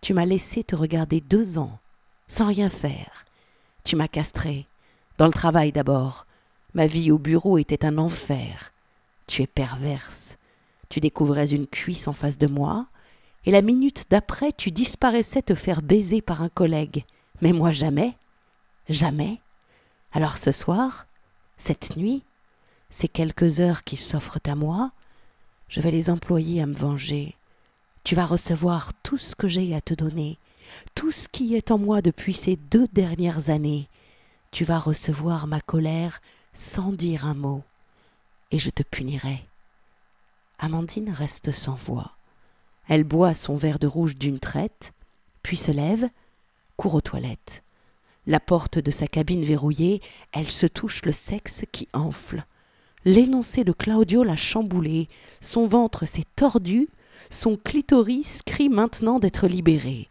Tu m'as laissé te regarder deux ans, sans rien faire. Tu m'as castré, dans le travail d'abord, Ma vie au bureau était un enfer. Tu es perverse. Tu découvrais une cuisse en face de moi, et la minute d'après tu disparaissais te faire baiser par un collègue. Mais moi jamais. Jamais. Alors ce soir, cette nuit, ces quelques heures qui s'offrent à moi, je vais les employer à me venger. Tu vas recevoir tout ce que j'ai à te donner, tout ce qui est en moi depuis ces deux dernières années. Tu vas recevoir ma colère sans dire un mot, et je te punirai. Amandine reste sans voix. Elle boit son verre de rouge d'une traite, puis se lève, court aux toilettes. La porte de sa cabine verrouillée, elle se touche le sexe qui enfle. L'énoncé de Claudio l'a chamboulé, son ventre s'est tordu, son clitoris crie maintenant d'être libéré.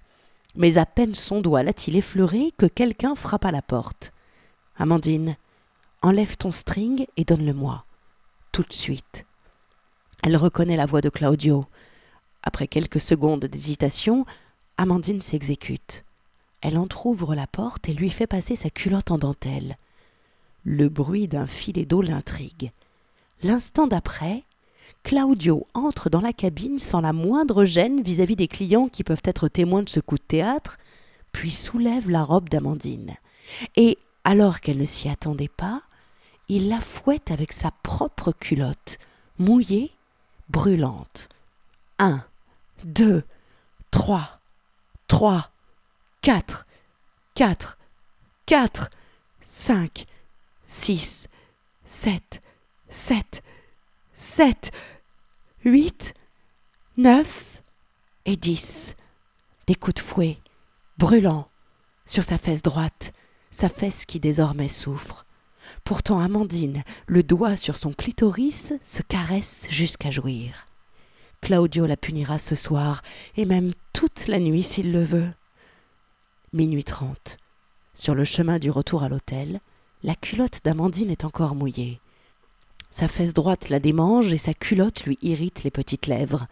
Mais à peine son doigt l'a-t-il effleuré que quelqu'un frappe à la porte. Amandine, Enlève ton string et donne-le-moi. Tout de suite. Elle reconnaît la voix de Claudio. Après quelques secondes d'hésitation, Amandine s'exécute. Elle entr'ouvre la porte et lui fait passer sa culotte en dentelle. Le bruit d'un filet d'eau l'intrigue. L'instant d'après, Claudio entre dans la cabine sans la moindre gêne vis-à-vis des clients qui peuvent être témoins de ce coup de théâtre, puis soulève la robe d'Amandine. Et, alors qu'elle ne s'y attendait pas, il la fouette avec sa propre culotte, mouillée, brûlante. Un, deux, trois, trois, quatre, quatre, quatre, cinq, six, sept, sept, sept, huit, neuf et dix. Des coups de fouet, brûlants, sur sa fesse droite, sa fesse qui désormais souffre. Pourtant Amandine, le doigt sur son clitoris, se caresse jusqu'à jouir. Claudio la punira ce soir, et même toute la nuit s'il le veut. Minuit trente. Sur le chemin du retour à l'hôtel, la culotte d'Amandine est encore mouillée. Sa fesse droite la démange et sa culotte lui irrite les petites lèvres.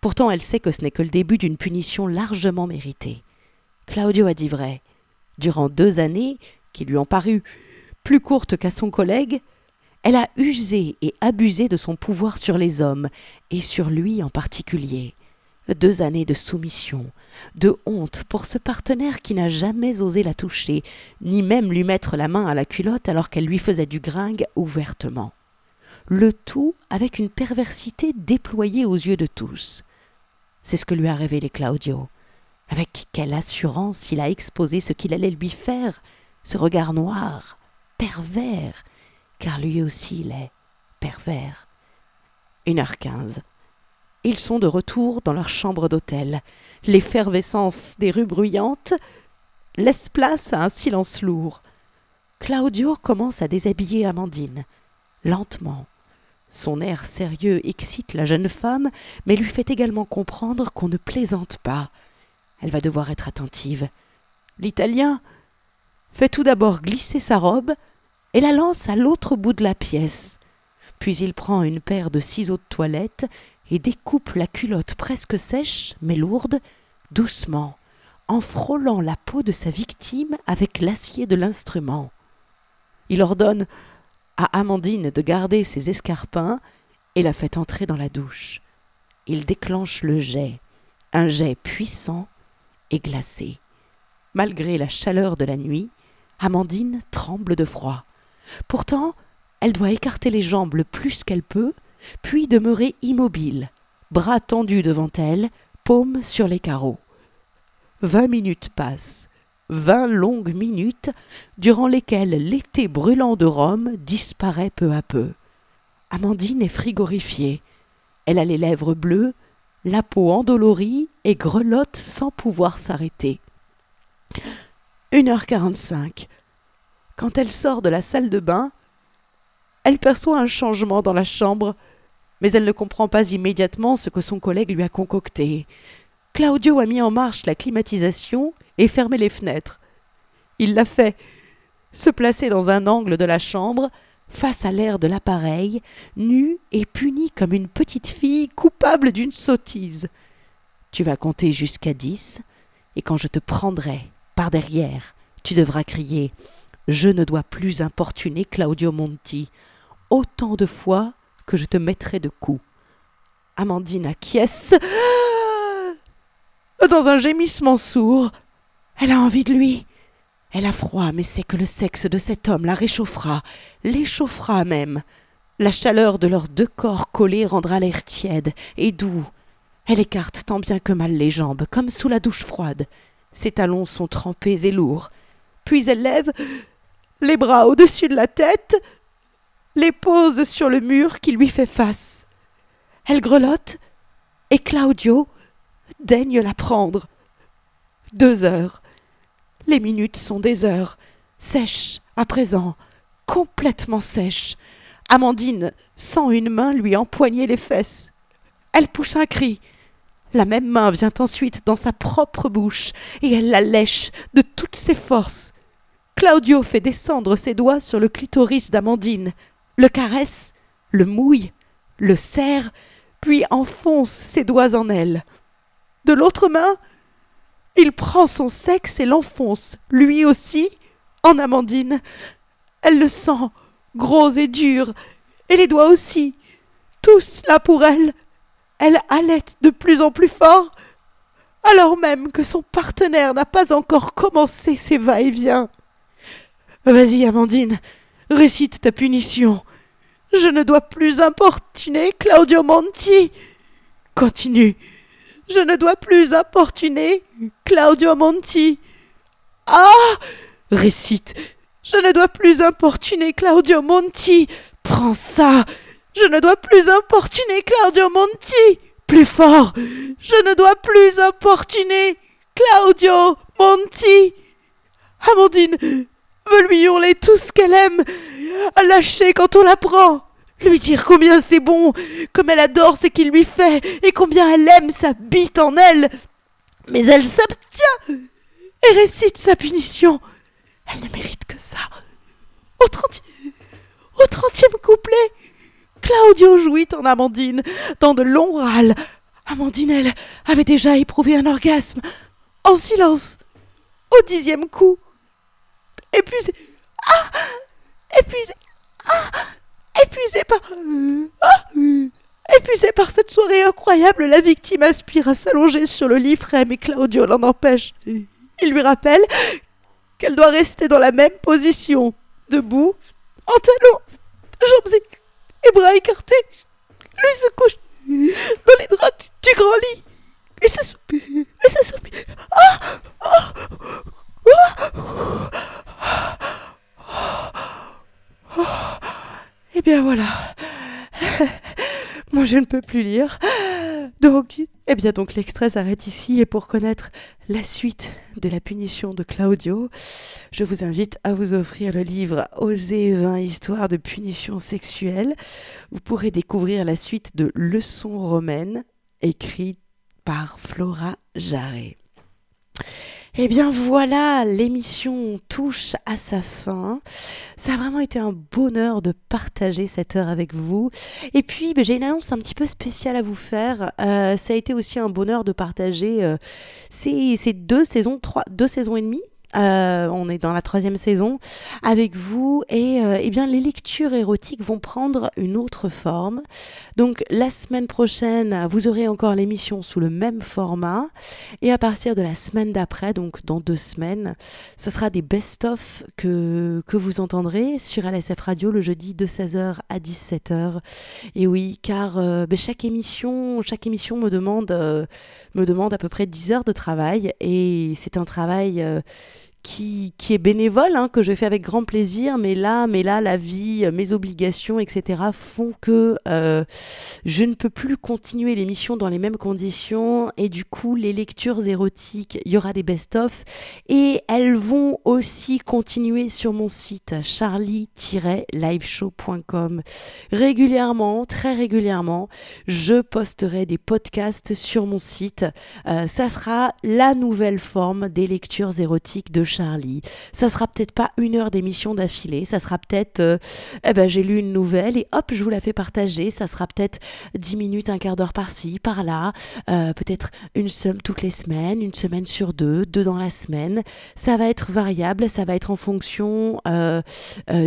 Pourtant elle sait que ce n'est que le début d'une punition largement méritée. Claudio a dit vrai. Durant deux années, qui lui ont paru plus courtes qu'à son collègue, elle a usé et abusé de son pouvoir sur les hommes, et sur lui en particulier. Deux années de soumission, de honte pour ce partenaire qui n'a jamais osé la toucher, ni même lui mettre la main à la culotte alors qu'elle lui faisait du gringue ouvertement. Le tout avec une perversité déployée aux yeux de tous. C'est ce que lui a révélé Claudio. Avec quelle assurance il a exposé ce qu'il allait lui faire, ce regard noir, pervers, car lui aussi il est pervers. Une heure quinze. Ils sont de retour dans leur chambre d'hôtel. L'effervescence des rues bruyantes laisse place à un silence lourd. Claudio commence à déshabiller Amandine, lentement. Son air sérieux excite la jeune femme, mais lui fait également comprendre qu'on ne plaisante pas. Elle va devoir être attentive. L'Italien fait tout d'abord glisser sa robe et la lance à l'autre bout de la pièce. Puis il prend une paire de ciseaux de toilette et découpe la culotte presque sèche, mais lourde, doucement, en frôlant la peau de sa victime avec l'acier de l'instrument. Il ordonne à Amandine de garder ses escarpins et la fait entrer dans la douche. Il déclenche le jet, un jet puissant et glacé. Malgré la chaleur de la nuit, Amandine tremble de froid. Pourtant, elle doit écarter les jambes le plus qu'elle peut, puis demeurer immobile, bras tendus devant elle, paume sur les carreaux. Vingt minutes passent, vingt longues minutes, durant lesquelles l'été brûlant de Rome disparaît peu à peu. Amandine est frigorifiée. Elle a les lèvres bleues, la peau endolorie et grelotte sans pouvoir s'arrêter. Une heure quarante-cinq. Quand elle sort de la salle de bain, elle perçoit un changement dans la chambre, mais elle ne comprend pas immédiatement ce que son collègue lui a concocté. Claudio a mis en marche la climatisation et fermé les fenêtres. Il l'a fait se placer dans un angle de la chambre, face à l'air de l'appareil, nu et puni comme une petite fille coupable d'une sottise. Tu vas compter jusqu'à dix, et quand je te prendrai par derrière, tu devras crier je ne dois plus importuner Claudio Monti autant de fois que je te mettrai de coups. Amandine acquiesce dans un gémissement sourd. Elle a envie de lui. Elle a froid, mais sait que le sexe de cet homme la réchauffera, l'échauffera même. La chaleur de leurs deux corps collés rendra l'air tiède et doux. Elle écarte tant bien que mal les jambes, comme sous la douche froide. Ses talons sont trempés et lourds. Puis elle lève les bras au-dessus de la tête, les pose sur le mur qui lui fait face. Elle grelotte, et Claudio daigne la prendre. Deux heures. Les minutes sont des heures, sèches à présent, complètement sèches. Amandine sent une main lui empoigner les fesses. Elle pousse un cri. La même main vient ensuite dans sa propre bouche, et elle la lèche de toutes ses forces. Claudio fait descendre ses doigts sur le clitoris d'Amandine, le caresse, le mouille, le serre, puis enfonce ses doigts en elle. De l'autre main, il prend son sexe et l'enfonce, lui aussi, en Amandine. Elle le sent, gros et dur, et les doigts aussi. Tous là pour elle. Elle halète de plus en plus fort, alors même que son partenaire n'a pas encore commencé ses va-et-vient. Vas-y, Amandine, récite ta punition. Je ne dois plus importuner Claudio Monti. Continue. Je ne dois plus importuner Claudio Monti. Ah Récite. Je ne dois plus importuner Claudio Monti. Prends ça. Je ne dois plus importuner Claudio Monti. Plus fort. Je ne dois plus importuner Claudio Monti. Amandine, veut lui hurler tout ce qu'elle aime, à lâcher quand on la prend. lui dire combien c'est bon, comme elle adore ce qu'il lui fait, et combien elle aime sa bite en elle. Mais elle s'abstient et récite sa punition. Elle ne mérite que ça. Au, au trentième couplet, Claudio jouit en Amandine dans de longs râles. Amandine, elle, avait déjà éprouvé un orgasme, en silence, au dixième coup. Épuisée. Ah Épuisée. Ah Épuisée par. Ah Épuisée par cette soirée incroyable, la victime aspire à s'allonger sur le lit frais, mais Claudio l'en empêche. Il lui rappelle qu'elle doit rester dans la même position, debout, en talons, jambes et bras écartés. Lui se couche dans les draps du, grand lit et s'assoupit. Et s'assoupit. Ah, ah, et bien voilà. [laughs] Moi je ne peux plus lire. Donc, eh bien donc l'extrait s'arrête ici et pour connaître la suite de la punition de Claudio, je vous invite à vous offrir le livre Oser 20 histoires de punition sexuelle. Vous pourrez découvrir la suite de Leçons romaines écrite par Flora Jarret. Eh bien voilà, l'émission touche à sa fin. Ça a vraiment été un bonheur de partager cette heure avec vous. Et puis ben, j'ai une annonce un petit peu spéciale à vous faire. Euh, ça a été aussi un bonheur de partager euh, ces, deux saisons, trois, deux saisons et demie euh, on est dans la troisième saison avec vous et euh, eh bien les lectures érotiques vont prendre une autre forme. Donc la semaine prochaine, vous aurez encore l'émission sous le même format et à partir de la semaine d'après, donc dans deux semaines, ce sera des best-of que, que vous entendrez sur LSF Radio le jeudi de 16h à 17h. Et oui, car euh, ben, chaque émission, chaque émission me demande, me demande à peu près 10 heures de travail et c'est un travail qui, qui est bénévole, hein, que je fais avec grand plaisir, mais là, mais là, la vie, mes obligations, etc., font que euh, je ne peux plus continuer l'émission dans les mêmes conditions, et du coup, les lectures érotiques, il y aura des best-of, et elles vont aussi continuer sur mon site charlie-liveshow.com. Régulièrement, très régulièrement, je posterai des podcasts sur mon site. Euh, ça sera la nouvelle forme des lectures érotiques de Charlie. Ça sera peut-être pas une heure d'émission d'affilée, ça sera peut-être, euh, eh ben j'ai lu une nouvelle et hop, je vous la fais partager. Ça sera peut-être dix minutes, un quart d'heure par-ci, par-là, euh, peut-être une somme toutes les semaines, une semaine sur deux, deux dans la semaine. Ça va être variable, ça va être en fonction euh,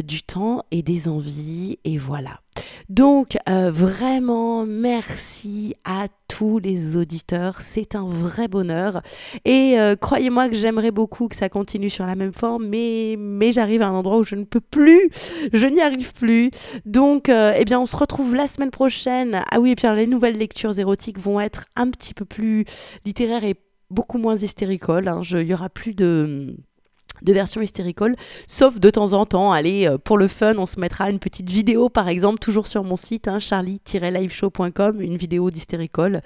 du temps et des envies et voilà. Donc euh, vraiment merci à tous les auditeurs, c'est un vrai bonheur et euh, croyez-moi que j'aimerais beaucoup que ça continue sur la même forme mais, j'arrive à un endroit où je ne peux plus, je n'y arrive plus. Donc euh, eh bien on se retrouve la semaine prochaine. Ah oui et puis les nouvelles lectures érotiques vont être un petit peu plus littéraires et beaucoup moins hystéricoles. Hein. Il y aura plus de de version hystéricole, sauf de temps en temps, allez, euh, pour le fun, on se mettra une petite vidéo, par exemple, toujours sur mon site, hein, charlie-liveshow.com, une vidéo d'hystéricole.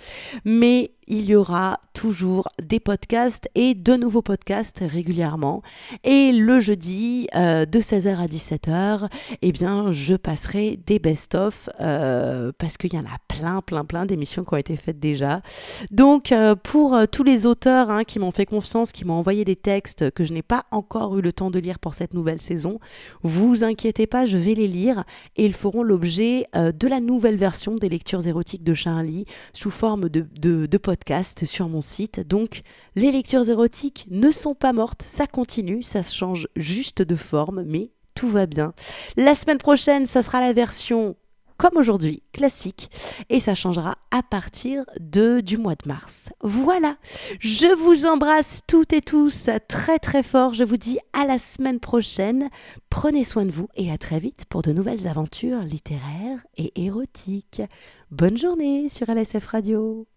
Mais il y aura toujours des podcasts et de nouveaux podcasts régulièrement. Et le jeudi, euh, de 16h à 17h, eh bien, je passerai des best-of euh, parce qu'il y en a plein, plein, plein d'émissions qui ont été faites déjà. Donc, euh, pour tous les auteurs hein, qui m'ont fait confiance, qui m'ont envoyé des textes que je n'ai pas encore eu le temps de lire pour cette nouvelle saison, vous inquiétez pas, je vais les lire et ils feront l'objet de la nouvelle version des lectures érotiques de Charlie sous forme de, de, de podcast sur mon site. Donc les lectures érotiques ne sont pas mortes, ça continue, ça change juste de forme, mais tout va bien. La semaine prochaine, ça sera la version comme aujourd'hui, classique, et ça changera à partir de, du mois de mars. Voilà, je vous embrasse toutes et tous très très fort, je vous dis à la semaine prochaine, prenez soin de vous et à très vite pour de nouvelles aventures littéraires et érotiques. Bonne journée sur LSF Radio.